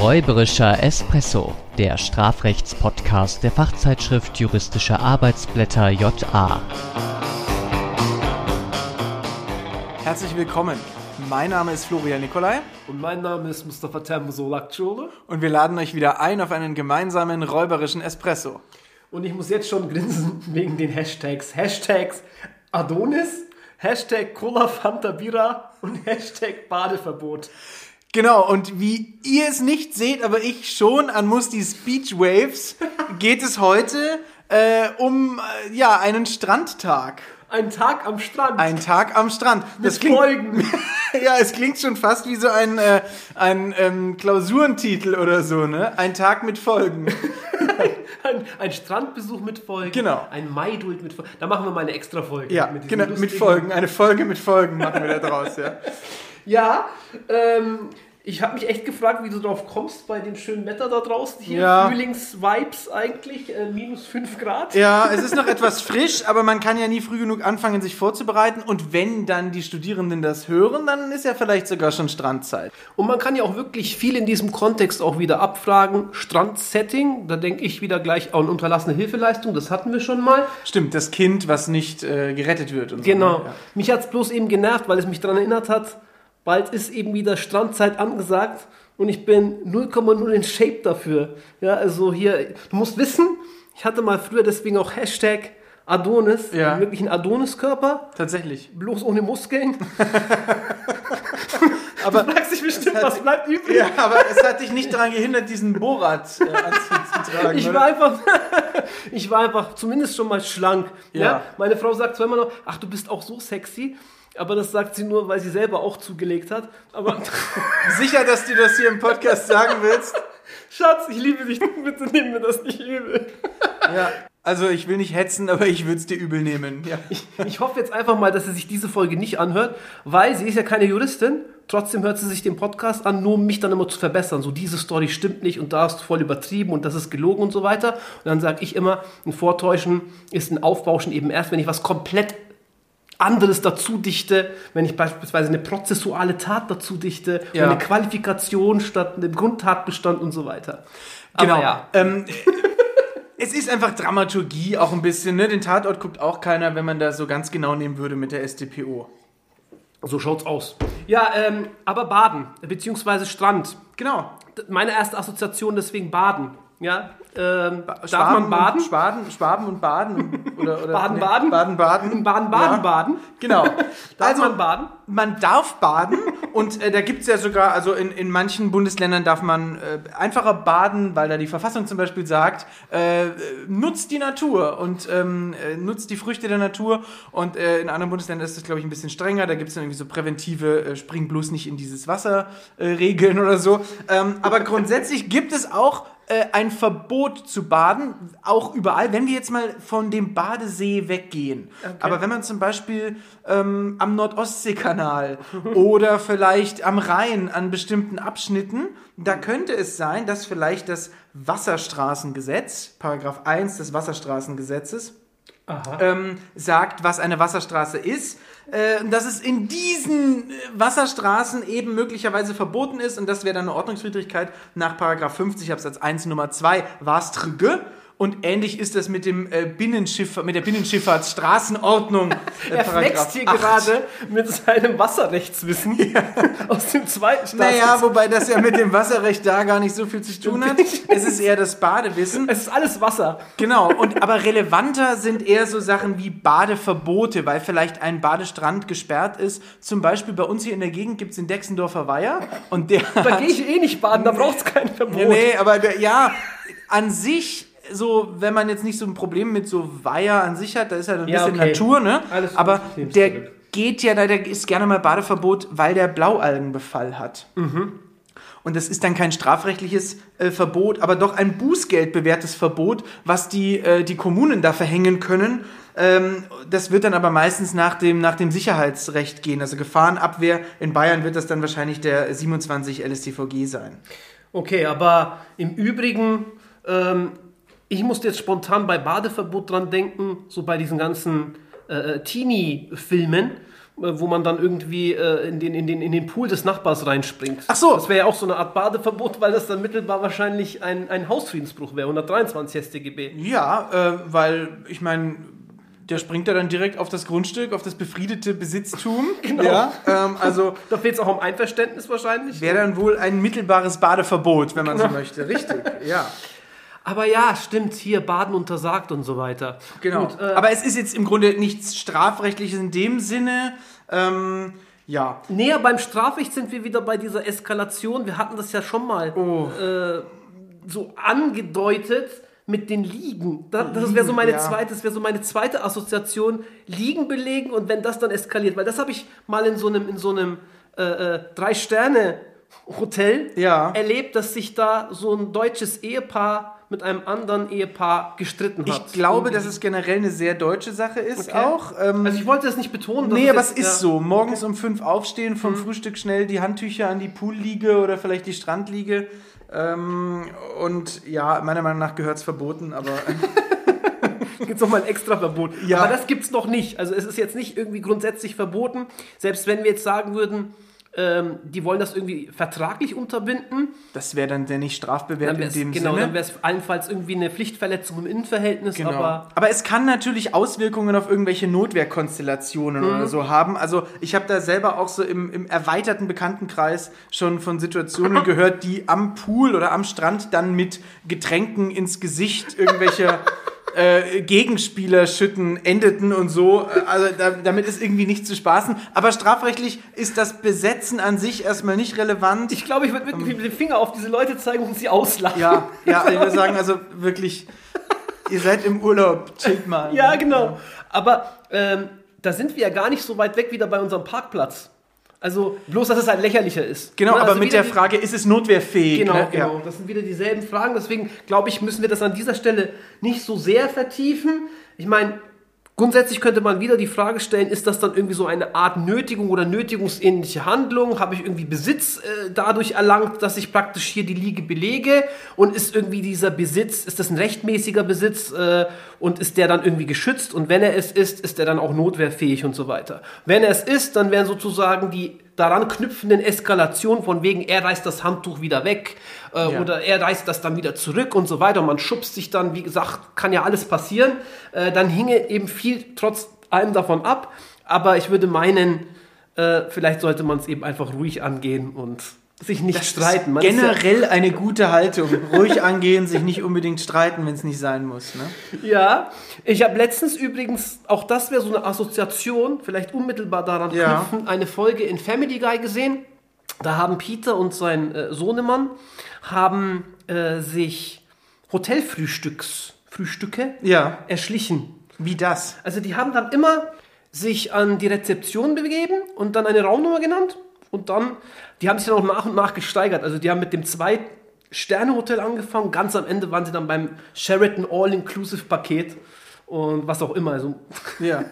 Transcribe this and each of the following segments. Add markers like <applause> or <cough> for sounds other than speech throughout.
Räuberischer Espresso, der Strafrechtspodcast der Fachzeitschrift Juristische Arbeitsblätter JA. Herzlich willkommen. Mein Name ist Florian Nikolai Und mein Name ist Mustafa Temso Lakçoğlu. und wir laden euch wieder ein auf einen gemeinsamen räuberischen Espresso. Und ich muss jetzt schon grinsen wegen den Hashtags. Hashtags Adonis, Hashtag Cola Fanta Bira und Hashtag Badeverbot. Genau, und wie ihr es nicht seht, aber ich schon an Mustis Beach Waves, <laughs> geht es heute äh, um äh, ja, einen Strandtag. Ein Tag am Strand. Ein Tag am Strand. Mit Folgen. <laughs> ja, es klingt schon fast wie so ein, äh, ein ähm, Klausurentitel oder so, ne? Ein Tag mit Folgen. <laughs> Ein, ein Strandbesuch mit Folgen. Genau. Ein Maidult mit Folgen. Da machen wir mal eine extra Folge. Ja, diesen genau, mit Folgen. Eine Folge mit Folgen machen wir da draus, ja. Ja, ähm, ich habe mich echt gefragt, wie du drauf kommst bei dem schönen Wetter da draußen hier. Ja. Frühlingsvibes eigentlich, äh, minus 5 Grad. Ja, es ist noch etwas frisch, aber man kann ja nie früh genug anfangen, sich vorzubereiten. Und wenn dann die Studierenden das hören, dann ist ja vielleicht sogar schon Strandzeit. Und man kann ja auch wirklich viel in diesem Kontext auch wieder abfragen. Strandsetting, da denke ich wieder gleich an unterlassene Hilfeleistung, das hatten wir schon mal. Stimmt, das Kind, was nicht äh, gerettet wird. Und Genau. So, ne? Mich hat es bloß eben genervt, weil es mich daran erinnert hat, bald ist eben wieder Strandzeit angesagt und ich bin 0,0 in Shape dafür. Ja, also hier, du musst wissen, ich hatte mal früher deswegen auch Hashtag Adonis, Ja. wirklich einen Adoniskörper, tatsächlich. bloß ohne Muskeln. <laughs> Aber, Du fragst dich bestimmt, hat- was bleibt übrig? ja, aber es hat dich nicht daran gehindert, diesen Borat äh, tragen. <laughs> Ich oder? war einfach, <laughs> ich war einfach zumindest schon mal schlank. Ja. Ja. Meine Frau sagt immer noch, ach, du bist auch so sexy, aber das sagt sie nur, weil sie selber auch zugelegt hat. Aber <laughs> Sicher, dass du das hier im Podcast sagen willst? Schatz, ich liebe dich, bitte nimm mir das nicht übel. Ja. Also ich will nicht hetzen, aber ich würde es dir übel nehmen. Ja. Ich hoffe jetzt einfach mal, dass sie sich diese Folge nicht anhört, weil sie ist ja keine Juristin. Trotzdem hört sie sich den Podcast an, nur um mich dann immer zu verbessern. So, diese Story stimmt nicht und da hast du voll übertrieben und das ist gelogen und so weiter. Und dann sage ich immer, ein Vortäuschen ist ein Aufbauschen eben erst, wenn ich was komplett anderes dazu dichte, wenn ich beispielsweise eine prozessuale Tat dazu dichte Ja. und eine Qualifikation statt einem Grundtatbestand und so weiter. Genau. Aber ja, Ähm, <laughs> es ist einfach Dramaturgie auch ein bisschen. Ne? Den Tatort guckt auch keiner, wenn man da so ganz genau nehmen würde mit der StPO. so schaut's aus. Ja, ähm, aber Baden, beziehungsweise Strand. Genau. Meine erste Assoziation deswegen Baden. Ja, ähm, darf Schwaben man baden? Und Schwaben, Schwaben und Baden. Oder, oder, Baden, nee, baden? Baden, Baden. Baden, Baden, Ja. Baden. Genau. <laughs> Darf also, man baden? man darf baden und äh, da gibt es ja sogar, also in, in manchen Bundesländern darf man äh, einfacher baden, weil da die Verfassung zum Beispiel sagt, äh, äh, nutzt die Natur und ähm, äh, nutzt die Früchte der Natur und äh, in anderen Bundesländern ist das, glaube ich, ein bisschen strenger, da gibt es dann irgendwie so präventive, äh, spring bloß nicht in dieses Wasser äh, Regeln oder so. Ähm, aber grundsätzlich gibt es auch äh, ein Verbot zu baden, auch überall, wenn wir jetzt mal von dem Badesee weggehen. Aber wenn man zum Beispiel ähm, am Nordostseekanal <laughs> oder vielleicht am Rhein an bestimmten Abschnitten, da könnte es sein, dass vielleicht das Wasserstraßengesetz, Paragraph 1 des Wasserstraßengesetzes, ähm, sagt, was eine Wasserstraße ist, äh, dass es in diesen äh, Wasserstraßen eben möglicherweise verboten ist und das wäre dann eine Ordnungswidrigkeit nach Paragraph 50 Absatz 1 Nummer 2 Wastrge. Und ähnlich ist das mit dem äh, Binnenschiff, mit der Binnenschifffahrtsstraßenordnung. <laughs> Äh, Er flext hier gerade mit seinem Wasserrechtswissen <laughs> <laughs> aus dem zweiten Staatsgesetz. Naja, wobei das ja mit dem Wasserrecht da gar nicht so viel zu tun hat. Es ist eher das Badewissen. es ist alles Wasser. Genau, und aber relevanter sind eher so Sachen wie Badeverbote, weil vielleicht ein Badestrand gesperrt ist. Zum Beispiel bei uns hier in der Gegend gibt es den Dexendorfer Weiher und der. Da gehe ich eh nicht baden, da braucht es kein Verbot. Nee, nee, aber der, ja, an sich, so, wenn man jetzt nicht so ein Problem mit so Weiher an sich hat, da ist ja ein Ja, bisschen okay. Natur, ne? Alles aber der zurück. geht ja, der ist gerne mal Badeverbot, weil der Blaualgenbefall hat. Und das ist dann kein strafrechtliches äh, Verbot, aber doch ein bußgeldbewährtes Verbot, was die, äh, die Kommunen da verhängen können. Ähm, das wird dann aber meistens nach dem, nach dem Sicherheitsrecht gehen. Also Gefahrenabwehr. In Bayern wird das dann wahrscheinlich der 27 LSTVG sein. Okay, aber im Übrigen, ähm, ich musste jetzt spontan bei Badeverbot dran denken, so bei diesen ganzen äh, Teenie-Filmen. wo man dann irgendwie äh, in, den, in, den, in den Pool des Nachbars reinspringt. Ach so. Das wäre ja auch so eine Art Badeverbot, weil das dann mittelbar wahrscheinlich ein, ein Hausfriedensbruch wäre, 123 StGB. Ja, äh, weil ich meine, der springt ja dann direkt auf das Grundstück, auf das befriedete Besitztum. <laughs> Genau. Ja, ähm, also <laughs> Da fehlt es auch am Einverständnis wahrscheinlich. wäre dann wohl ein mittelbares Badeverbot, wenn man so Genau. möchte. Richtig, ja. <laughs> Aber ja, stimmt, hier Baden untersagt und so weiter. Genau. Gut, äh, Aber es ist jetzt im Grunde nichts Strafrechtliches in dem Sinne. Ähm, ja. näher beim Strafrecht sind wir wieder bei dieser Eskalation. Wir hatten das ja schon mal Oh. äh, so angedeutet mit den Liegen. Da, das wäre so meine ja. zweite, das wäre so meine zweite Assoziation. Liegen belegen und wenn das dann eskaliert, weil das habe ich mal in so einem in so einem äh, äh, drei Sterne Hotel Ja. erlebt, dass sich da so ein deutsches Ehepaar mit einem anderen Ehepaar gestritten hat. Ich glaube, dass es generell eine sehr deutsche Sache ist Okay. auch. Ähm, also ich wollte das nicht betonen. Nee, aber es ist ja. so. Morgens um fünf aufstehen, vom Mhm. Frühstück schnell die Handtücher an die Poolliege oder vielleicht die Strandliege. Ähm, und ja, meiner Meinung nach gehört es verboten, aber <laughs> gibt es nochmal ein extra Verbot. Ja. Aber das gibt es noch nicht. Also es ist jetzt nicht irgendwie grundsätzlich verboten. Selbst wenn wir jetzt sagen würden, ähm, die wollen das irgendwie vertraglich unterbinden, das wäre dann der nicht strafbewehrt in dem genau, Sinne. dann wäre es allenfalls irgendwie eine Pflichtverletzung im Innenverhältnis. Genau. Aber Aber, es kann natürlich Auswirkungen auf irgendwelche Notwehrkonstellationen Mhm. oder so haben. Also ich habe da selber auch so im, im erweiterten Bekanntenkreis schon von Situationen <laughs> gehört, die am Pool oder am Strand dann mit Getränken ins Gesicht irgendwelche <laughs> äh, Gegenspieler schütten endeten und so. Äh, Also da, damit ist irgendwie nicht zu spaßen. Aber strafrechtlich ist das Besetzen an sich erstmal nicht relevant. ich glaube, ich würde wirklich mit dem Finger auf diese Leute zeigen und sie auslachen. ja, ja, ich würde sagen, also wirklich, ihr seid im Urlaub, chillt mal. Ja, genau. Aber ähm, da sind wir ja gar nicht so weit weg wieder bei unserem Parkplatz. Also bloß, dass es halt lächerlicher ist. Genau, Ne, aber also mit der Frage, ist es notwehrfähig? Genau, ne? genau. Das sind wieder dieselben Fragen. Deswegen glaube ich, müssen wir das an dieser Stelle nicht so sehr vertiefen. Ich meine, grundsätzlich könnte man wieder die Frage stellen, ist das dann irgendwie so eine Art Nötigung oder nötigungsähnliche Handlung? Habe ich irgendwie Besitz äh, dadurch erlangt, dass ich praktisch hier die Liege belege? Und ist irgendwie dieser Besitz, ist das ein rechtmäßiger Besitz äh, und ist der dann irgendwie geschützt? Und wenn er es ist, ist er dann auch notwehrfähig und so weiter. Wenn er es ist, dann wären sozusagen die daran knüpfenden Eskalationen von wegen, er reißt das Handtuch wieder weg äh, Ja. oder er reißt das dann wieder zurück und so weiter. Und man schubst sich dann, wie gesagt, kann ja alles passieren. Äh, dann hinge eben viel trotz allem davon ab. Aber ich würde meinen, äh, vielleicht sollte man es eben einfach ruhig angehen und sich nicht streiten. Man ist ja- Generell eine gute Haltung. Ruhig angehen, sich nicht unbedingt streiten, wenn es nicht sein muss. Ne? Ja, ich habe letztens übrigens, auch das wäre so eine Assoziation, vielleicht unmittelbar daran Ja. knüpfen, eine Folge in Family Guy gesehen. Da haben Peter und sein äh, Sohnemann haben äh, sich Hotelfrühstücks Frühstücke Ja, erschlichen. wie das? Also die haben dann immer sich an die Rezeption begeben und dann eine Raumnummer genannt und dann, die haben sich dann auch nach und nach gesteigert. Also die haben mit dem zwei Sterne Hotel angefangen, ganz am Ende waren sie dann beim Sheraton All-Inclusive Paket und was auch immer, also Ja.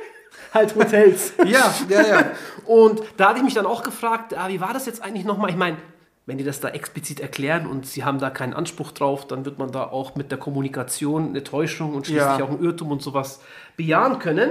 <laughs> halt Hotels. Ja, ja, ja. Und da hatte ich mich dann auch gefragt, ah, wie war das jetzt eigentlich nochmal? Ich meine, wenn die das da explizit erklären und sie haben da keinen Anspruch drauf, dann wird man da auch mit der Kommunikation eine Täuschung und schließlich Ja. auch einen Irrtum und sowas bejahen können.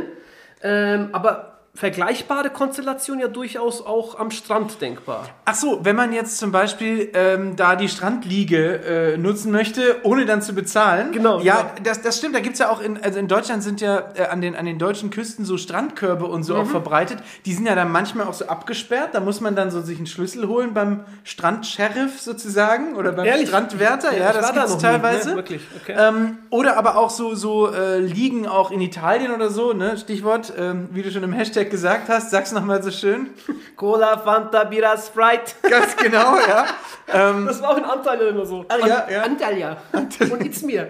Ähm, aber vergleichbare Konstellation ja durchaus auch am Strand denkbar. Ach so, wenn man jetzt zum Beispiel ähm, da die Strandliege äh, nutzen möchte, ohne dann zu bezahlen. Genau, Ja, genau. Das, das stimmt. Da gibt's ja auch in, also in Deutschland sind ja äh, an, den, an den deutschen Küsten so Strandkörbe und so auch Mhm. verbreitet. Die sind ja dann manchmal auch so abgesperrt. Da muss man dann so sich einen Schlüssel holen beim Strandsheriff sozusagen oder beim Ehrlich? Strandwärter. Ja, ich das war da gibt's noch nie, teilweise. Ne? Wirklich, okay. Ähm, oder aber auch so, so äh, Liegen auch in Italien oder so, ne? Stichwort, ähm, wie du schon im Hashtag gesagt hast, sag's nochmal so schön. Cola, Fanta, Bira, Sprite. <laughs> Ganz genau, ja. Ähm, Das war auch in Antalya immer so. Ah, ja, ja. Antalya. Und it's mir.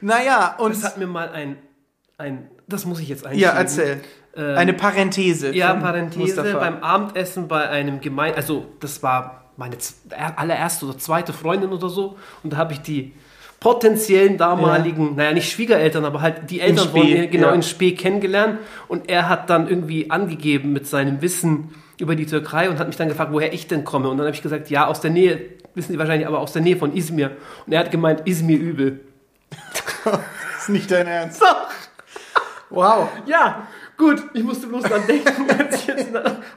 naja, und Das hat mir mal ein, ein das muss ich jetzt einschieben. ja, erzähl. Ähm, Eine Parenthese. Ja, Parenthese Mustafa. beim Abendessen bei einem Gemein... Also, das war meine allererste oder zweite Freundin oder so. Und da habe ich die potenziellen damaligen, naja, nicht Schwiegereltern, aber halt die Eltern von ihr, genau, ja. in Spee kennengelernt. Und er hat dann irgendwie angegeben mit seinem Wissen über die Türkei und hat mich dann gefragt, woher ich denn komme. Und dann habe ich gesagt, ja, aus der Nähe, wissen Sie wahrscheinlich, aber aus der Nähe von Izmir. Und er hat gemeint, Izmir übel. <laughs> ist nicht dein Ernst. <laughs> Wow. Ja, Gut, ich musste bloß dran denken, <laughs> als ich jetzt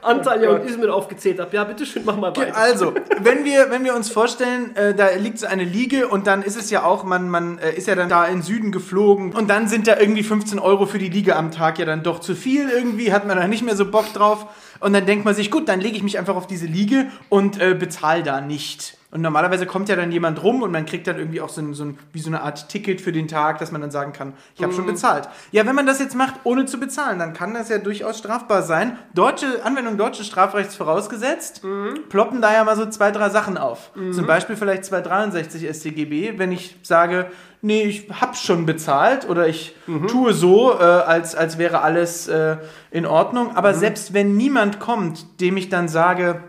Antalya Oh und Izmir aufgezählt habe. Ja, bitteschön, mach mal weiter. Also, <laughs> wenn wir, wenn wir uns vorstellen, äh, da liegt so eine Liege und dann ist es ja auch, man, man äh, ist ja dann da in Süden geflogen und dann sind da irgendwie 15 Euro für die Liege am Tag ja dann doch zu viel irgendwie, hat man da nicht mehr so Bock drauf und dann denkt man sich, gut, dann lege ich mich einfach auf diese Liege und äh, bezahle da nicht. Und normalerweise kommt ja dann jemand rum und man kriegt dann irgendwie auch so ein, so ein, wie so eine Art Ticket für den Tag, dass man dann sagen kann, ich habe schon bezahlt. Ja, wenn man das jetzt macht, ohne zu bezahlen, dann kann das ja durchaus strafbar sein. Deutsche Anwendung deutschen Strafrechts vorausgesetzt, ploppen da ja mal so zwei, drei Sachen auf. Zum Beispiel vielleicht 263 StGB, wenn ich sage, nee, ich hab schon bezahlt oder ich tue so, äh, als, als wäre alles äh, in Ordnung. Aber selbst wenn niemand kommt, dem ich dann sage,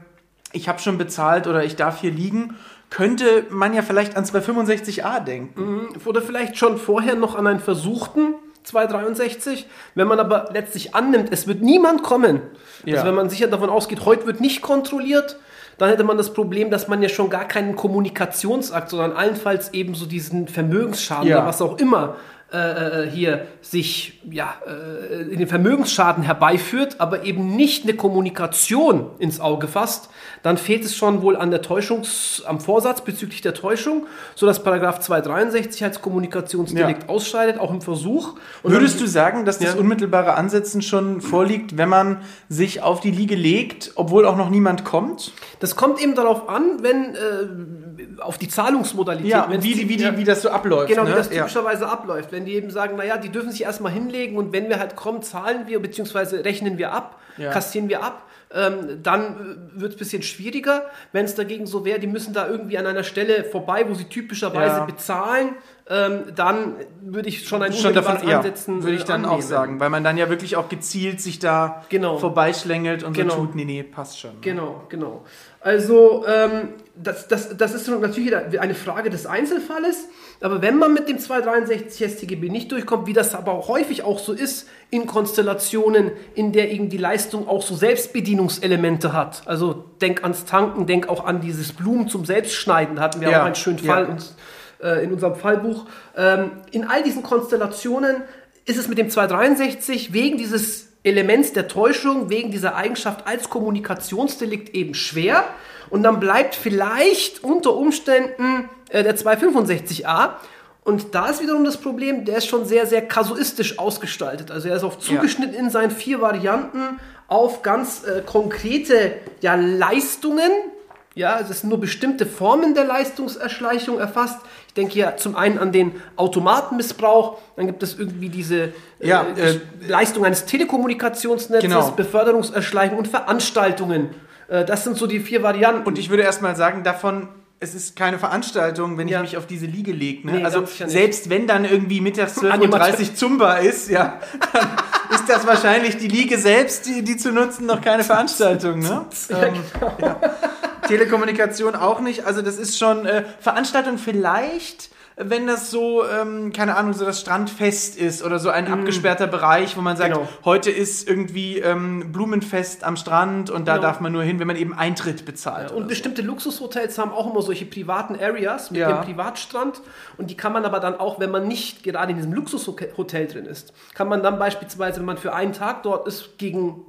ich habe schon bezahlt oder ich darf hier liegen, könnte man ja vielleicht an 265a denken. Oder vielleicht schon vorher noch an einen versuchten 263. Wenn man aber letztlich annimmt, es wird niemand kommen. Ja. Also wenn man sicher davon ausgeht, heute wird nicht kontrolliert, dann hätte man das Problem, dass man ja schon gar keinen Kommunikationsakt, sondern allenfalls eben so diesen Vermögensschaden Ja. oder was auch immer äh, äh, hier sich ja, äh, in den Vermögensschaden herbeiführt, aber eben nicht eine Kommunikation ins Auge fasst, dann fehlt es schon wohl an der Täuschungs, am Vorsatz bezüglich der Täuschung, sodass Paragraph 263 als Kommunikationsdelikt Ja. ausscheidet, auch im Versuch. Und Würdest dann- du sagen, dass das Ja. unmittelbare Ansetzen schon vorliegt, wenn man sich auf die Liege legt, obwohl auch noch niemand kommt? Das kommt eben darauf an, wenn äh, auf die Zahlungsmodalität. Ja, wie, die, wie, die, wie das so abläuft. Genau, ne? wie das typischerweise abläuft. Wenn die eben sagen, naja, die dürfen sich erstmal hinlegen und wenn wir halt kommen, zahlen wir, beziehungsweise rechnen wir ab, Ja. kassieren wir ab, ähm, dann wird es ein bisschen schwieriger. Wenn es dagegen so wäre, die müssen da irgendwie an einer Stelle vorbei, wo sie typischerweise Ja. bezahlen, ähm, dann würde ich schon ein Schon davon, ja, Ansetzen würde ich äh, dann auch annehmen. sagen, weil man dann ja wirklich auch gezielt sich da Genau. vorbeischlängelt und Genau. so tut, nee, nee, passt schon. Genau, genau. Also, ähm, das, das, das ist natürlich eine Frage des Einzelfalles. Aber wenn man mit dem 263 StGB nicht durchkommt, wie das aber auch häufig auch so ist, in Konstellationen, in der eben die Leistung auch so Selbstbedienungselemente hat. Also denk ans Tanken, denk auch an dieses Blumen zum Selbstschneiden. Hatten wir Ja, auch einen schönen ja. Fall uns, äh, in unserem Fallbuch. Ähm, in all diesen Konstellationen ist es mit dem 263 wegen dieses Elements der Täuschung, wegen dieser Eigenschaft als Kommunikationsdelikt eben schwer. Und dann bleibt vielleicht unter Umständen äh, der 265a. Und da ist wiederum das Problem, der ist schon sehr, sehr kasuistisch ausgestaltet. Also er ist auf zugeschnitten in seinen vier Varianten auf ganz äh, konkrete ja, Leistungen, ja, also es sind nur bestimmte Formen der Leistungserschleichung erfasst. Ich denke hier zum einen an den Automatenmissbrauch, dann gibt es irgendwie diese Ja, äh, äh, Leistung eines Telekommunikationsnetzes, Genau. Beförderungserschleichung und Veranstaltungen. Äh, das sind so die vier Varianten. Und ich würde erstmal sagen, davon, es ist keine Veranstaltung, wenn ich Ja. mich auf diese Liege lege. Ne? Nee, also selbst wenn dann irgendwie mittags <laughs> 12.30 Uhr. Zumba ist, ja, dann ist das wahrscheinlich die Liege selbst, die, die zu nutzen, noch keine Veranstaltung. Ne? <laughs> ähm, ja. Telekommunikation auch nicht. Also das ist schon äh, Veranstaltung vielleicht. Wenn das so, ähm, keine Ahnung, so das Strandfest ist oder so ein abgesperrter Bereich, wo man sagt. Genau. heute ist irgendwie ähm, Blumenfest am Strand und da Genau. darf man nur hin, wenn man eben Eintritt bezahlt. Und oder bestimmte Luxushotels haben auch immer solche privaten Areas mit Ja. dem Privatstrand. Und die kann man aber dann auch, wenn man nicht gerade in diesem Luxushotel drin ist, kann man dann beispielsweise, wenn man für einen Tag dort ist, gegen,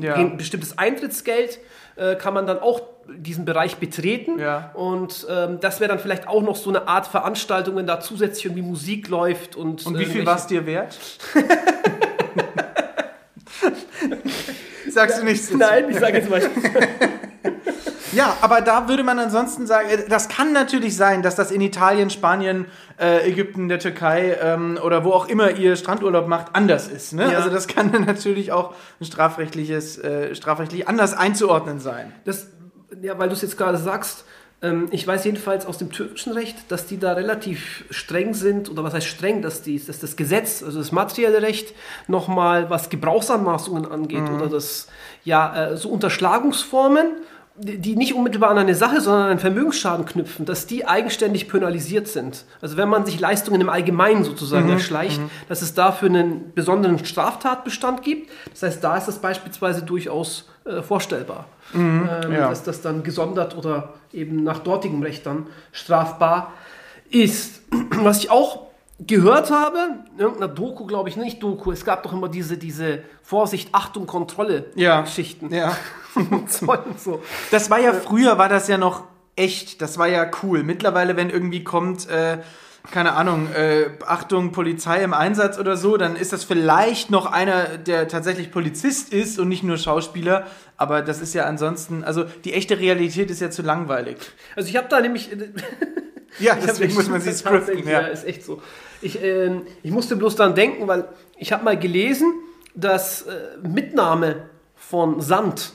Ja. gegen ein bestimmtes Eintrittsgeld, äh, kann man dann auch diesen Bereich betreten. Ja. Und ähm, das wäre dann vielleicht auch noch so eine Art Veranstaltung, wenn da zusätzlich irgendwie Musik läuft. Und, Und wie viel war es dir wert? Sagst du nichts? Nein, ich sage jetzt mal. <laughs> Ja, aber da würde man ansonsten sagen, äh, das kann natürlich sein, dass das in Italien, Spanien, äh, Ägypten, der Türkei ähm, oder wo auch immer ihr Strandurlaub macht, anders ist. Ne? Ja. Also das kann dann <laughs> natürlich auch ein strafrechtliches, äh, strafrechtlich anders einzuordnen sein. Das, ja, weil du es jetzt gerade sagst, ähm, ich weiß jedenfalls aus dem türkischen Recht, dass die da relativ streng sind, oder was heißt streng, dass, die, dass das Gesetz, also das materielle Recht, nochmal was Gebrauchsanmaßungen angeht oder das, ja, äh, so Unterschlagungsformen, die nicht unmittelbar an eine Sache, sondern an einen Vermögensschaden knüpfen, dass die eigenständig penalisiert sind. Also wenn man sich Leistungen im Allgemeinen sozusagen erschleicht, dass es dafür einen besonderen Straftatbestand gibt. Das heißt, da ist das beispielsweise durchaus äh, vorstellbar, ähm, ja. dass das dann gesondert oder eben nach dortigem Recht dann strafbar ist. <clears throat> Was ich auch gehört habe, in irgendeiner Doku, glaube ich, nicht Doku, es gab doch immer diese, diese Vorsicht, Achtung, Kontrolle Ja. Geschichten. Ja. <laughs> So. Das war ja früher, war das ja noch echt. Das war ja cool. Mittlerweile, wenn irgendwie kommt, äh, keine Ahnung, äh, Achtung, Polizei im Einsatz oder so, dann ist das vielleicht noch einer, der tatsächlich Polizist ist und nicht nur Schauspieler. Aber das ist ja ansonsten, also die echte Realität ist ja zu langweilig. Also ich habe da nämlich... <laughs> Ja, <laughs> deswegen muss man sie <laughs> scripten. Ja, Ja. ist echt so. Ich, ähm, ich musste bloß daran denken, weil ich habe mal gelesen, dass äh, Mitnahme von Sand,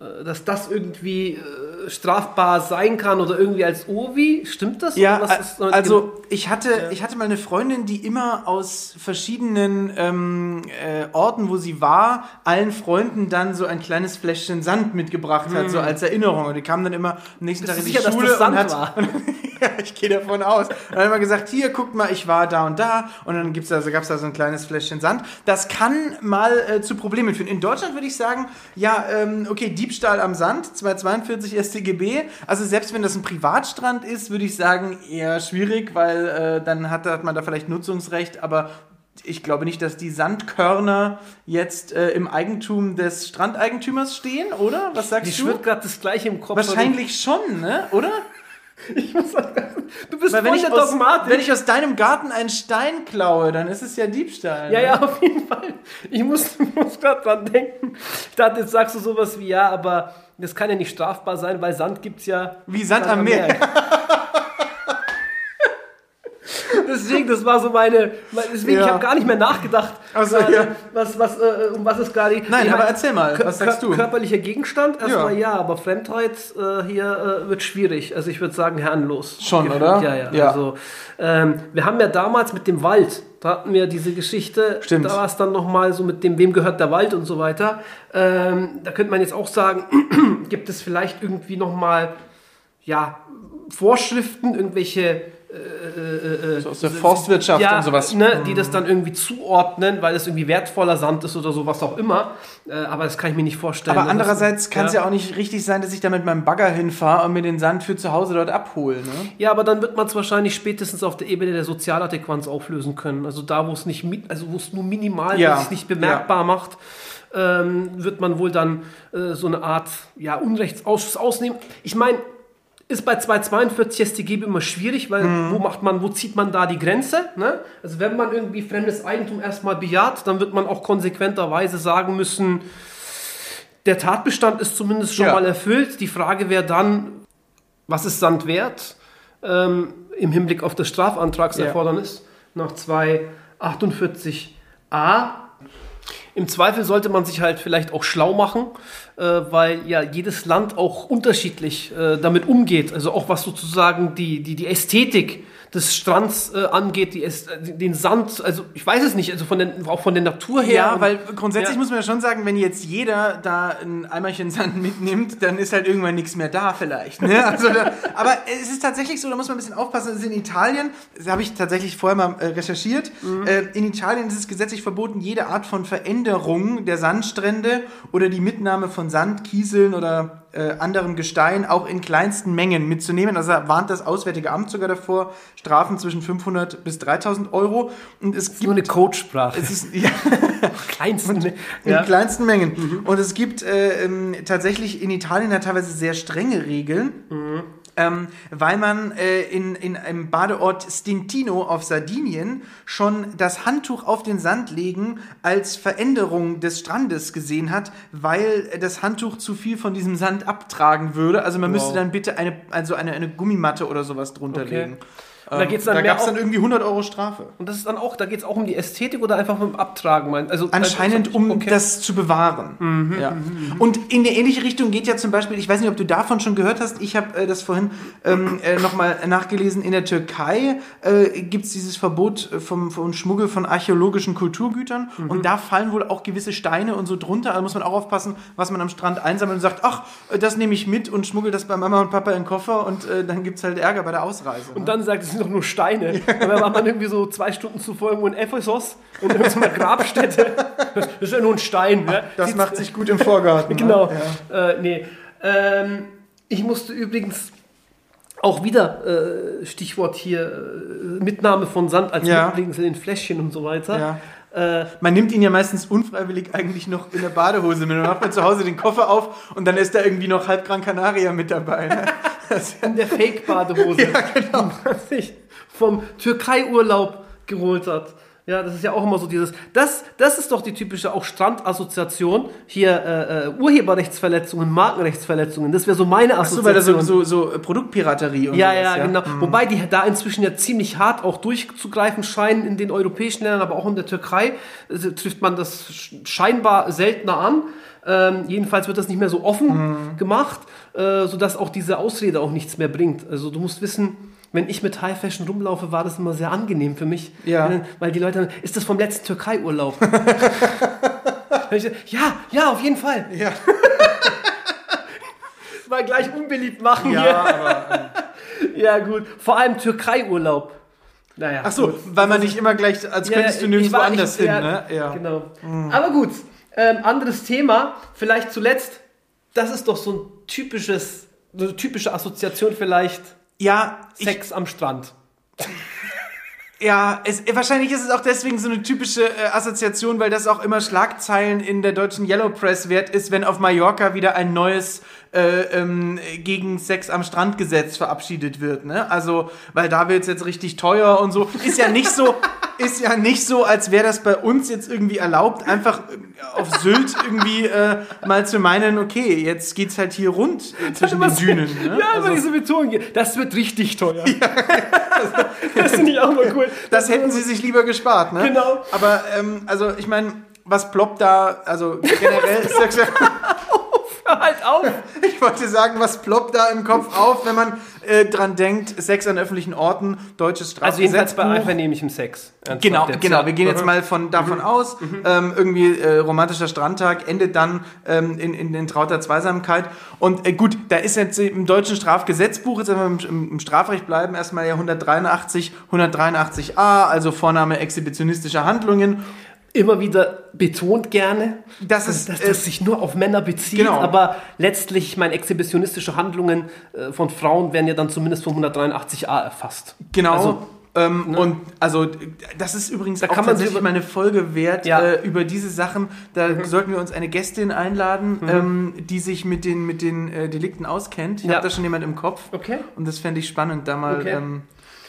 äh, dass das irgendwie äh, strafbar sein kann oder irgendwie als Ovi. Stimmt das? Ja, ist- also ich hatte, ich hatte mal eine Freundin, die immer aus verschiedenen ähm, äh, Orten, wo sie war, allen Freunden dann so ein kleines Fläschchen Sand mitgebracht hat, so als Erinnerung. Und die kamen dann immer am nächsten Bist Tag in die sicher, dass Schule das Sand und hat, war? <laughs> <laughs> ich gehe davon aus. Und dann hat immer gesagt, hier, guckt mal, ich war da und da. Und dann gibt's da, so, gab's da so ein kleines Fläschchen Sand. Das kann mal äh, zu Problemen führen. In Deutschland würde ich sagen, ja, ähm, okay, Diebstahl am Sand, 242 StGB. Also selbst wenn das ein Privatstrand ist, würde ich sagen, eher schwierig, weil äh, dann hat, hat man da vielleicht Nutzungsrecht, aber ich glaube nicht, dass die Sandkörner jetzt äh, im Eigentum des Strandeigentümers stehen, oder? Was sagst Ich du? schwirrt gerade das gleiche im Kopf. Wahrscheinlich schon, ne? Oder? <laughs> Ich muss sagen, du bist Weil wenn voll aus, Dogmatik. wenn ich aus deinem Garten einen Stein klaue, dann ist es ja Diebstahl. Ja, ne? ja, auf jeden Fall. Ich muss, <laughs> muss gerade dran denken. Ich dachte, jetzt sagst du sowas wie, ja, aber das kann ja nicht strafbar sein, weil Sand gibt's ja. Wie Sand am Meer. <laughs> Deswegen, das war so meine. Deswegen, Ja. ich habe gar nicht mehr nachgedacht, Ach so, gerade, ja. was, was, äh, um was es gerade. Nein, Ich aber mein, erzähl mal, was sagst du? Körperlicher Gegenstand, erstmal Ja. ja. aber Fremdheit äh, hier äh, wird schwierig. Also ich würde sagen, herrenlos. Schon, Gefühlt, oder? Ja, ja. Ja. Also, ähm, wir haben ja damals mit dem Wald, da hatten wir diese Geschichte, Stimmt. da war es dann nochmal so mit dem, wem gehört der Wald und so weiter. Ähm, da könnte man jetzt auch sagen, <clears throat> gibt es vielleicht irgendwie nochmal ja, Vorschriften, irgendwelche So aus der Forstwirtschaft ja, und sowas. Ne, die das dann irgendwie zuordnen, weil es irgendwie wertvoller Sand ist oder sowas auch immer. Äh, aber das kann ich mir nicht vorstellen. Aber andererseits kann es ja. auch nicht richtig sein, dass ich da mit meinem Bagger hinfahre und mir den Sand für zu Hause dort abhole. Ne? Ja, aber dann wird man es wahrscheinlich spätestens auf der Ebene der Sozialadäquanz auflösen können. Also da, wo es nicht, also wo es nur minimal, Ja, ja. sich nicht bemerkbar macht, ähm, wird man wohl dann äh, so eine Art ja, Unrechtsausschuss ausnehmen. Ich meine, ist bei 242 StGB immer schwierig, weil wo macht man, wo zieht man da die Grenze? Ne? Also wenn man irgendwie fremdes Eigentum erstmal bejaht, dann wird man auch konsequenterweise sagen müssen, der Tatbestand ist zumindest schon Ja. mal erfüllt. Die Frage wäre dann, was ist Sand wert ähm, im Hinblick auf das Strafantragserfordernis nach 248a? Im Zweifel sollte man sich halt vielleicht auch schlau machen, äh, weil ja jedes Land auch unterschiedlich äh, damit umgeht. Also auch was sozusagen die, die, die Ästhetik des Strands äh, angeht, die, Äst- äh, den Sand, also ich weiß es nicht, also von der, auch von der Natur her. Ja, weil grundsätzlich Ja. muss man ja schon sagen, wenn jetzt jeder da ein Eimerchen Sand mitnimmt, dann ist halt irgendwann nichts mehr da vielleicht. Ne? Also da, aber es ist tatsächlich so, da muss man ein bisschen aufpassen, es ist in Italien, das habe ich tatsächlich vorher mal äh, recherchiert, äh, in Italien ist es gesetzlich verboten, jede Art von Veränderung der Sandstrände oder die Mitnahme von Sand, Kieseln oder äh, anderem Gestein auch in kleinsten Mengen mitzunehmen. Also warnt das Auswärtige Amt sogar davor, Strafen zwischen 500 bis 3000 Euro. Und es gibt nur eine Codesprache. es ist, <laughs> ja, <laughs> kleinsten. in Ja. kleinsten Mengen. Und es gibt äh, ähm, tatsächlich in Italien ja teilweise sehr strenge Regeln. Ähm, weil man äh, in, in einem Badeort Stintino auf Sardinien schon das Handtuch auf den Sand legen als Veränderung des Strandes gesehen hat, weil das Handtuch zu viel von diesem Sand abtragen würde. Also man müsste Wow. dann bitte eine, also eine, eine Gummimatte oder sowas drunter Okay. legen. Und da geht's dann da gab es dann irgendwie 100 Euro Strafe. Und das ist dann auch, da geht es auch um die Ästhetik oder einfach um Abtragen? mein- Also, Anscheinend, also, um okay. das zu bewahren. ja. Und in der ähnliche Richtung geht ja zum Beispiel, ich weiß nicht, ob du davon schon gehört hast, ich habe äh, das vorhin ähm, äh, nochmal nachgelesen, in der Türkei äh, gibt es dieses Verbot vom, vom Schmuggel von archäologischen Kulturgütern und da fallen wohl auch gewisse Steine und so drunter, also muss man auch aufpassen, was man am Strand einsammelt und sagt, ach, das nehme ich mit und schmuggel das bei Mama und Papa in den Koffer und äh, dann gibt es halt Ärger bei der Ausreise. Und dann sagt, es sind doch nur Steine. Und dann war man irgendwie so zwei Stunden zuvor irgendwo in Ephesos in irgendeiner <laughs> Grabstätte. Das ist ja nur ein Stein. Ne? das Sieht- macht sich gut im Vorgarten. <laughs> ne? Genau. Ja. Äh, nee. Ähm, ich musste übrigens Auch wieder äh, Stichwort hier äh, Mitnahme von Sand als Ja. Mitbringsel in Fläschchen und so weiter. Ja. Äh, Man nimmt ihn ja meistens unfreiwillig eigentlich noch in der Badehose mit. Dann macht man zu Hause den Koffer auf und dann ist da irgendwie noch halb Gran Canaria mit dabei. Ne? In der Fake-Badehose, <laughs> Ja, genau. die man sich vom Türkei-Urlaub geholt hat. Ja, das ist ja auch immer so dieses. Das, das ist doch die typische auch Strandassoziation. Hier äh, äh, Urheberrechtsverletzungen, Markenrechtsverletzungen. Das wäre so meine Achso, weil Assoziation. da so, so, so Produktpiraterie und ja, sowas, ja, genau. Wobei die da inzwischen ja ziemlich hart auch durchzugreifen scheinen in den europäischen Ländern, aber auch in der Türkei äh, trifft man das sch- scheinbar seltener an. Ähm, jedenfalls wird das nicht mehr so offen gemacht, äh, sodass auch diese Ausrede auch nichts mehr bringt. Also du musst wissen, wenn ich mit High Fashion rumlaufe, war das immer sehr angenehm für mich. Ja. Weil, die Leute ist das vom letzten Türkei-Urlaub? <laughs> So, ja, ja, auf jeden Fall. Ja, <laughs> Mal gleich unbeliebt machen ja hier. aber. <laughs> Ja, gut. Vor allem Türkei-Urlaub. Naja. Achso, gut. weil man nicht immer gleich, als Ja, könntest du nirgendwo anders hin, ja, ne? Ja. Mhm. Genau. Aber gut, ähm, anderes Thema. Vielleicht zuletzt, das ist doch so ein typisches, so eine typische Assoziation vielleicht. Ja, ich, Sex am Strand. ja es, wahrscheinlich ist es auch deswegen so eine typische äh, Assoziation, weil das auch immer Schlagzeilen in der deutschen Yellow Press wert ist, wenn auf Mallorca wieder ein neues äh, ähm, gegen Sex am Strand Gesetz verabschiedet wird, ne? Also, weil da wird es jetzt richtig teuer und so. Ist ja nicht so, <laughs> ist ja nicht so, als wäre das bei uns jetzt irgendwie erlaubt, einfach auf Sylt irgendwie äh, mal zu meinen, okay, jetzt geht's halt hier rund äh, zwischen den Dünen. <laughs> Ne? Ja, also, aber diese hier, das wird richtig teuer. <laughs> das finde ich auch mal cool. Das hätten sie sich lieber gespart, ne? Genau. Aber, ähm, also, ich meine, was ploppt da, also generell <laughs> ist ja, halt auf. <laughs> ich wollte sagen, was ploppt da im Kopf auf, wenn man äh, dran denkt, Sex an öffentlichen Orten, deutsches Strafgesetz. Also jedenfalls bei einvernehmlichem Sex. Genau, genau. Wir gehen jetzt Mhm. mal von, davon aus, ähm, irgendwie äh, romantischer Strandtag endet dann ähm, in, in, in trauter Zweisamkeit. Und äh, gut, da ist jetzt im deutschen Strafgesetzbuch, jetzt wenn wir im, im, im Strafrecht bleiben, erstmal ja 183, 183a, also Vorname exhibitionistischer Handlungen. Immer wieder betont gerne, Das ist, dass äh, das sich nur auf Männer bezieht, Genau. aber letztlich, ich meine, exhibitionistische Handlungen äh, von Frauen werden ja dann zumindest von 183a erfasst. Genau. Also, ähm, Und also das ist übrigens auch kann man sich tatsächlich über- meine Folge wert Ja. äh, über diese Sachen. Da sollten wir uns eine Gästin einladen, ähm, die sich mit den mit den äh, Delikten auskennt. Ich Ja. habe da schon jemand im Kopf. Okay. Und das fände ich spannend, da mal Okay. ähm,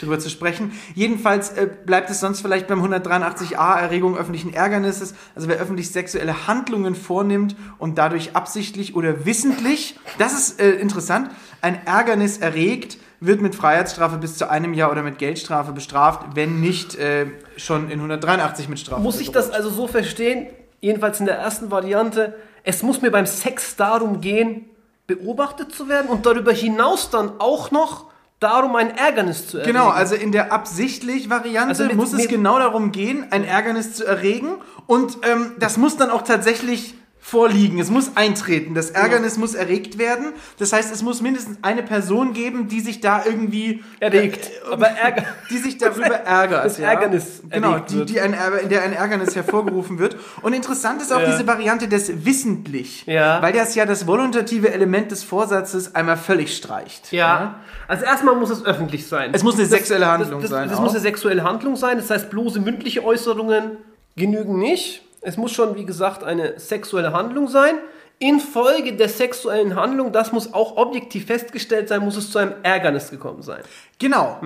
drüber zu sprechen. Jedenfalls äh, bleibt es sonst vielleicht beim 183a Erregung öffentlichen Ärgernisses. Also wer öffentlich sexuelle Handlungen vornimmt und dadurch absichtlich oder wissentlich, das ist äh, interessant, ein Ärgernis erregt, wird mit Freiheitsstrafe bis zu einem Jahr oder mit Geldstrafe bestraft, wenn nicht äh, schon in 183 mit Strafe. Muss ich das also so verstehen, jedenfalls in der ersten Variante, es muss mir beim Sex darum gehen, beobachtet zu werden und darüber hinaus dann auch noch darum ein Ärgernis zu erregen. Genau, also in der absichtlich Variante Also mit- muss es genau darum gehen, ein Ärgernis zu erregen und ähm, das muss dann auch tatsächlich vorliegen. Es muss eintreten. Das Ärgernis muss erregt werden. Das heißt, es muss mindestens eine Person geben, die sich da irgendwie Erregt, äh, aber Ärger- <laughs> die sich darüber <laughs> ärgert. das Ärgernis genau, die, die ein, in der ein Ärgernis <laughs> hervorgerufen wird. Und interessant ist auch Ja. diese Variante des wissentlich, Ja. weil das ja das volontative Element des Vorsatzes einmal völlig streicht. Ja. Also erstmal muss es öffentlich sein. Es muss eine sexuelle Handlung das, das, sein Das auch. muss eine sexuelle Handlung sein. Das heißt, bloße mündliche Äußerungen genügen nicht. Es muss schon, wie gesagt, eine sexuelle Handlung sein. Infolge der sexuellen Handlung, das muss auch objektiv festgestellt sein, muss es zu einem Ärgernis gekommen sein. Genau.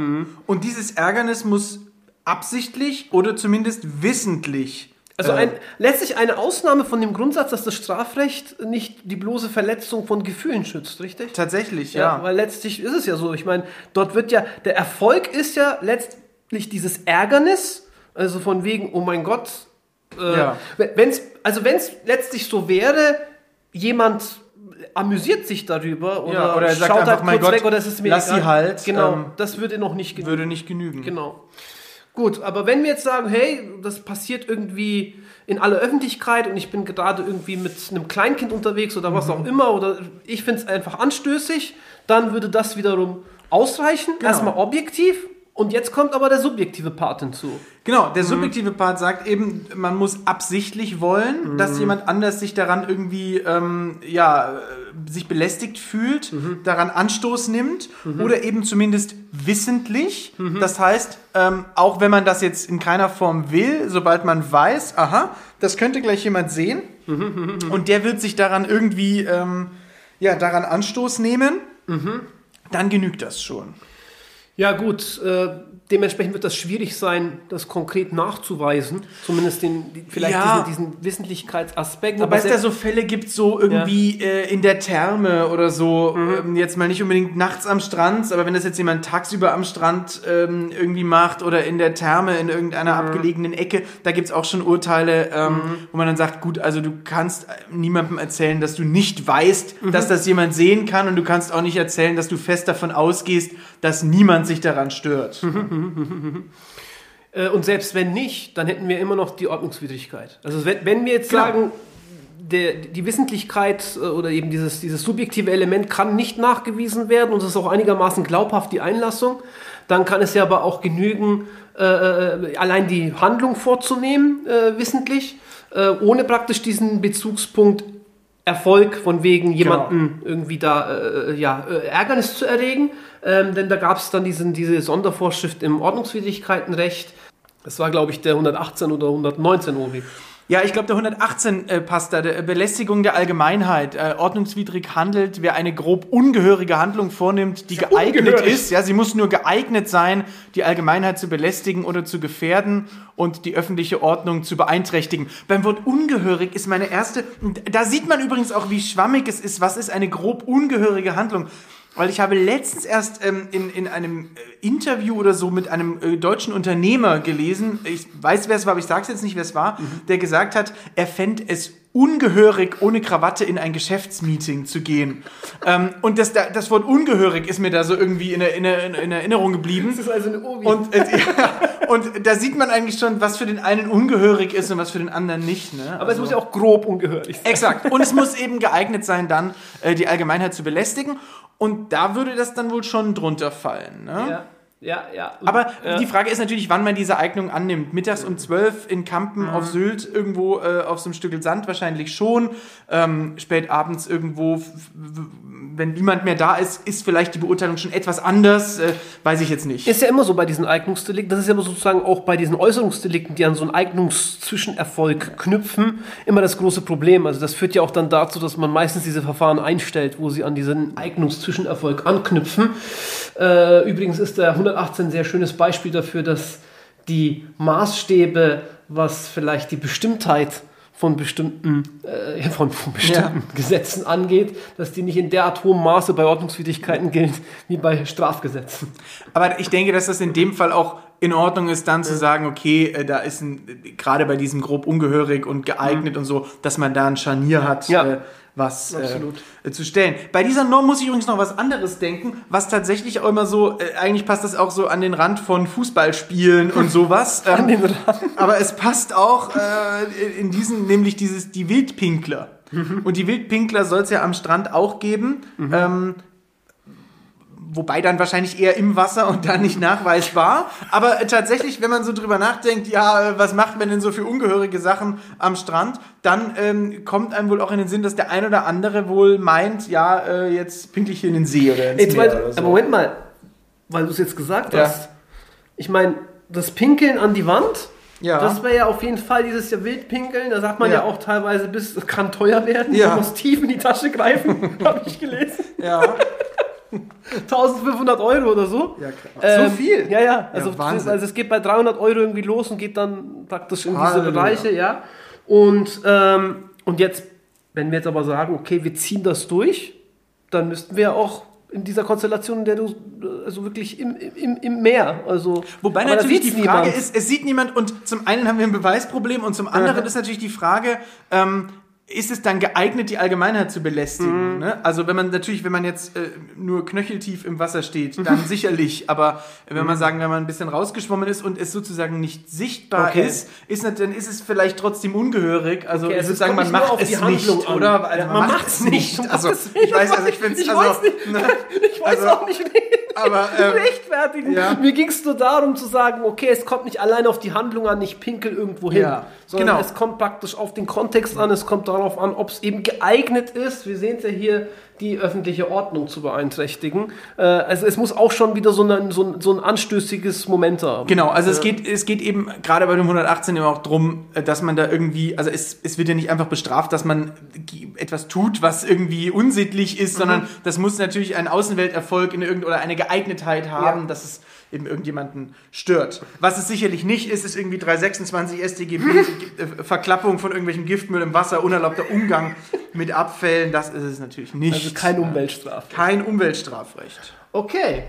Und dieses Ärgernis muss absichtlich oder zumindest wissentlich. Also äh, ein, letztlich eine Ausnahme von dem Grundsatz, dass das Strafrecht nicht die bloße Verletzung von Gefühlen schützt, richtig? tatsächlich, Ja, ja. weil letztlich ist es ja so. Ich meine, dort wird ja, der Erfolg ist ja letztlich dieses Ärgernis, also von wegen, oh mein Gott, äh, Ja. wenn's, also wenn es letztlich so wäre, jemand amüsiert sich darüber oder, Ja, oder er schaut einfach, halt kurz Gott, weg oder es ist mir lass egal. sie halt, Genau, ähm, das würde noch nicht genügen. Würde nicht genügen. Genau. Gut, aber wenn wir jetzt sagen, hey, das passiert irgendwie in aller Öffentlichkeit und ich bin gerade irgendwie mit einem Kleinkind unterwegs oder Mhm. was auch immer oder ich finde es einfach anstößig, dann würde das wiederum ausreichen. Genau. Erstmal objektiv Und jetzt kommt aber der subjektive Part hinzu. Genau, der subjektive Part sagt eben, man muss absichtlich wollen, dass jemand anders sich daran irgendwie, ähm, ja, äh, sich belästigt fühlt, daran Anstoß nimmt oder eben zumindest wissentlich. Das heißt, ähm, auch wenn man das jetzt in keiner Form will, sobald man weiß, aha, das könnte gleich jemand sehen und der wird sich daran irgendwie, ähm, ja, daran Anstoß nehmen, dann genügt das schon. Ja gut, äh, dementsprechend wird das schwierig sein, das konkret nachzuweisen. Zumindest den, vielleicht Ja. diesen, diesen Wissentlichkeitsaspekt. Wobei es da so Fälle gibt, so irgendwie äh, in der Therme oder so, Mhm. ähm, jetzt mal nicht unbedingt nachts am Strand, aber wenn das jetzt jemand tagsüber am Strand ähm, irgendwie macht oder in der Therme in irgendeiner Mhm. abgelegenen Ecke, da gibt's auch schon Urteile, ähm, wo man dann sagt, gut, also du kannst niemandem erzählen, dass du nicht weißt, Mhm. dass das jemand sehen kann und du kannst auch nicht erzählen, dass du fest davon ausgehst, dass niemand sich daran stört. Mhm. Äh, und selbst wenn nicht, dann hätten wir immer noch die Ordnungswidrigkeit. Also wenn, wir jetzt Genau. sagen, der, die Wissentlichkeit äh, oder eben dieses, dieses subjektive Element kann nicht nachgewiesen werden und es ist auch einigermaßen glaubhaft die Einlassung, dann kann es ja aber auch genügen, äh, äh, allein die Handlung vorzunehmen, äh, wissentlich, äh, ohne praktisch diesen Bezugspunkt Erfolg von wegen jemanden irgendwie da ja, Ärgernis zu erregen. Ähm, denn da gab es dann diesen, diese Sondervorschrift im Ordnungswidrigkeitenrecht. Das war, glaube ich, der 118 oder 119 OW. Ja, ich glaube, der 118 äh, passt da. Der Belästigung der Allgemeinheit. Äh, ordnungswidrig handelt, wer eine grob ungehörige Handlung vornimmt, die geeignet ungehörig. ist. Ja, sie muss nur geeignet sein, die Allgemeinheit zu belästigen oder zu gefährden und die öffentliche Ordnung zu beeinträchtigen. Beim Wort ungehörig ist meine erste. Da sieht man übrigens auch, wie schwammig es ist. Was ist eine grob ungehörige Handlung? Weil ich habe letztens erst ähm, in, in einem äh, Interview oder so mit einem äh, deutschen Unternehmer gelesen, ich weiß, wer es war, aber ich sage es jetzt nicht, wer es war, der gesagt hat, er fände es ungehörig, ohne Krawatte in ein Geschäftsmeeting zu gehen. ähm, und das, da- das Wort ungehörig ist mir da so irgendwie in, in, in Erinnerung geblieben. ist also eine OW. Und, äh, ja, und da sieht man eigentlich schon, was für den einen ungehörig ist und was für den anderen nicht. Ne? aber es muss ja auch grob ungehörig sein. Exakt. Und es muss eben geeignet sein, dann äh, die Allgemeinheit zu belästigen. Und da würde das dann wohl schon drunter fallen. Ne? Ja, ja, ja. Aber ja. die Frage ist natürlich, wann man diese Eignung annimmt. Mittags um 12 in Kampen auf Sylt, irgendwo äh, auf so einem Stück Sand wahrscheinlich schon. Ähm, spät abends irgendwo, wenn niemand mehr da ist, ist vielleicht die Beurteilung schon etwas anders. Äh, weiß ich jetzt nicht. Ist ja immer so bei diesen Eignungsdelikten, das ist ja immer sozusagen auch bei diesen Äußerungsdelikten, die an so einen Eignungszwischenerfolg knüpfen, immer das große Problem. Also das führt ja auch dann dazu, dass man meistens diese Verfahren einstellt, wo sie an diesen Eignungszwischenerfolg anknüpfen. Äh, übrigens ist der 118 ein sehr schönes Beispiel dafür, dass die Maßstäbe, was vielleicht die Bestimmtheit von bestimmten, äh, von, von bestimmten Gesetzen angeht, dass die nicht in derart hohem Maße bei Ordnungswidrigkeiten gilt wie bei Strafgesetzen. Aber ich denke, dass das in dem Fall auch in Ordnung ist, dann zu sagen, okay, äh, da ist ein, gerade bei diesem grob ungehörig und geeignet und so, dass man da ein Scharnier hat, Ja. äh, was Absolut. äh, zu stellen. Bei dieser Norm muss ich übrigens noch was anderes denken, was tatsächlich auch immer so, äh, eigentlich passt das auch so an den Rand von Fußballspielen und sowas. Ähm, <laughs> An den Rand. aber es passt auch äh, in diesen, nämlich dieses, die Wildpinkler. Und die Wildpinkler soll es ja am Strand auch geben. Ähm, wobei dann wahrscheinlich eher im Wasser und dann nicht nachweisbar. Aber äh, tatsächlich, wenn man so drüber nachdenkt, ja, äh, was macht man denn so für ungehörige Sachen am Strand, dann ähm, kommt einem wohl auch in den Sinn, dass der ein oder andere wohl meint, ja, äh, jetzt pinkle ich hier in den See oder ins Jetzt Meer mal, so. Moment mal, weil du es jetzt gesagt Ja. hast. Ich meine, das Pinkeln an die Wand, Ja. das wäre ja auf jeden Fall dieses ja Wildpinkeln. Da sagt man ja, Ja. auch teilweise, bis es kann teuer werden. Ja. Man muss tief in die Tasche greifen, <laughs> habe ich gelesen. ja. <laughs> 1500 Euro oder so. Ja, krass. Ähm, so viel? Ja, ja. Also, Ja, also es geht bei 300 Euro irgendwie los und geht dann praktisch in diese Halleluja. Bereiche, ja. Und, ähm, und jetzt, wenn wir jetzt aber sagen, okay, wir ziehen das durch, dann müssten wir auch in dieser Konstellation, in der du also wirklich im, im, im Meer, also Wobei natürlich die Frage niemand. ist, es sieht niemand und zum einen haben wir ein Beweisproblem und zum anderen ist natürlich die Frage, ähm, ist es dann geeignet, die Allgemeinheit zu belästigen? Mhm. Ne? Also wenn man natürlich, wenn man jetzt äh, nur knöcheltief im Wasser steht, Mhm. <laughs> dann sicherlich. Aber wenn man sagen, wenn man ein bisschen rausgeschwommen ist und es sozusagen nicht sichtbar Okay. ist, ist nicht, dann ist es vielleicht trotzdem ungehörig. Also Okay, ich also würde es sagen, kommt man nicht macht es Handlung nicht, an. oder? Also man macht's nicht, um Also <laughs> ich weiß, also ich finde Ich also, nicht. ne? Ich weiß Also- auch nicht. Aber <laughs> ähm, rechtfertigen. ja. Mir ging es nur darum zu sagen, okay, es kommt nicht allein auf die Handlung an, ich pinkel irgendwo hin, Ja, sondern genau. es kommt praktisch auf den Kontext an, es kommt darauf an, ob es eben geeignet ist, wir sehen es ja hier, die öffentliche Ordnung zu beeinträchtigen. Äh, also es muss auch schon wieder so ein, so ein, so ein anstößiges Moment haben. Genau, also es geht, es geht eben gerade bei dem 118 immer auch drum, äh, dass man da irgendwie, also es, es wird ja nicht einfach bestraft, dass man etwas tut, was irgendwie unsittlich ist, sondern das muss natürlich einen Außenwelterfolg in irgend oder eine Geeignetheit haben, Ja. dass es eben irgendjemanden stört. Was es sicherlich nicht ist, ist irgendwie 326 StGB, äh, Verklappung von irgendwelchem Giftmüll im Wasser, unerlaubter Umgang mit Abfällen, das ist es natürlich nicht. Also kein Umweltstraf. Kein Umweltstrafrecht. Okay.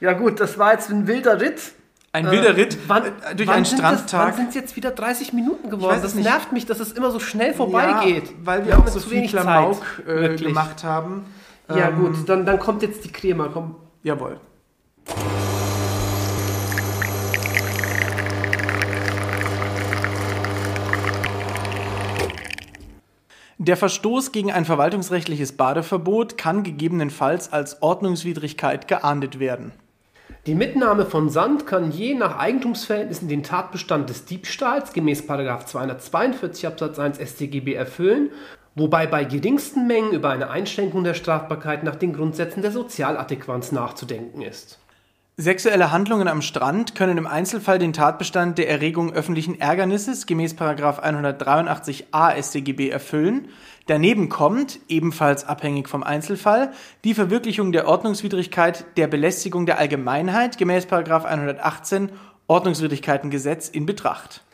Ja gut, das war jetzt ein wilder Ritt. Ein wilder Ritt Wann, äh, durch wann einen sind das- Wann Strandtag. sind es jetzt wieder 30 Minuten geworden? Das nicht. nervt mich, dass es immer so schnell vorbeigeht. Ja, weil wir, Wir auch so viel wenig Klamauk Zeit. äh, gemacht haben. Ja Ähm, gut, dann, dann kommt jetzt die Crema. Komm. Jawohl. Der Verstoß gegen ein verwaltungsrechtliches Badeverbot kann gegebenenfalls als Ordnungswidrigkeit geahndet werden. Die Mitnahme von Sand kann je nach Eigentumsverhältnissen den Tatbestand des Diebstahls gemäß 242 Absatz 1 StGB erfüllen, wobei bei geringsten Mengen über eine Einschränkung der Strafbarkeit nach den Grundsätzen der Sozialadäquanz nachzudenken ist. Sexuelle Handlungen am Strand können im Einzelfall den Tatbestand der Erregung öffentlichen Ärgernisses gemäß 183a StGB erfüllen. Daneben kommt, ebenfalls abhängig vom Einzelfall, die Verwirklichung der Ordnungswidrigkeit der Belästigung der Allgemeinheit gemäß 118 Ordnungswidrigkeitengesetz in Betracht.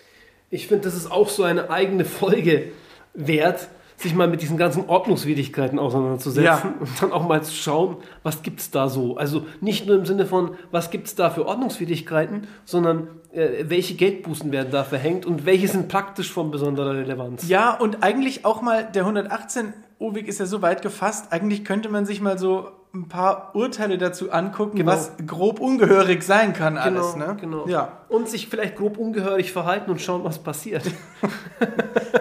Ich finde, das ist auch so eine eigene Folge wert, sich mal mit diesen ganzen Ordnungswidrigkeiten auseinanderzusetzen Ja. und dann auch mal zu schauen, was gibt es da so. Also nicht nur im Sinne von, was gibt es da für Ordnungswidrigkeiten, sondern äh, welche Geldbußen werden da verhängt und welche sind praktisch von besonderer Relevanz. Ja, und eigentlich auch mal, der 118 Owig ist ja so weit gefasst, eigentlich könnte man sich mal so ein paar Urteile dazu angucken, Genau. was grob ungehörig sein kann Genau, alles. Ne? genau. Ja. Und sich vielleicht grob ungehörig verhalten und schauen, was passiert. <laughs>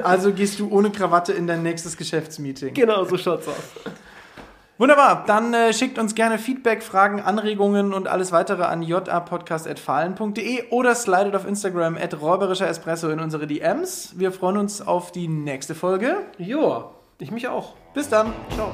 Also gehst du ohne Krawatte in dein nächstes Geschäftsmeeting. genau, so schaut's aus. Wunderbar, dann äh, schickt uns gerne Feedback, Fragen, Anregungen und alles weitere an japodcast.fahlen.de oder slidet auf Instagram at räuberischer Espresso in unsere DMs. Wir freuen uns auf die nächste Folge. Joa, ich mich auch. Bis dann. Ciao.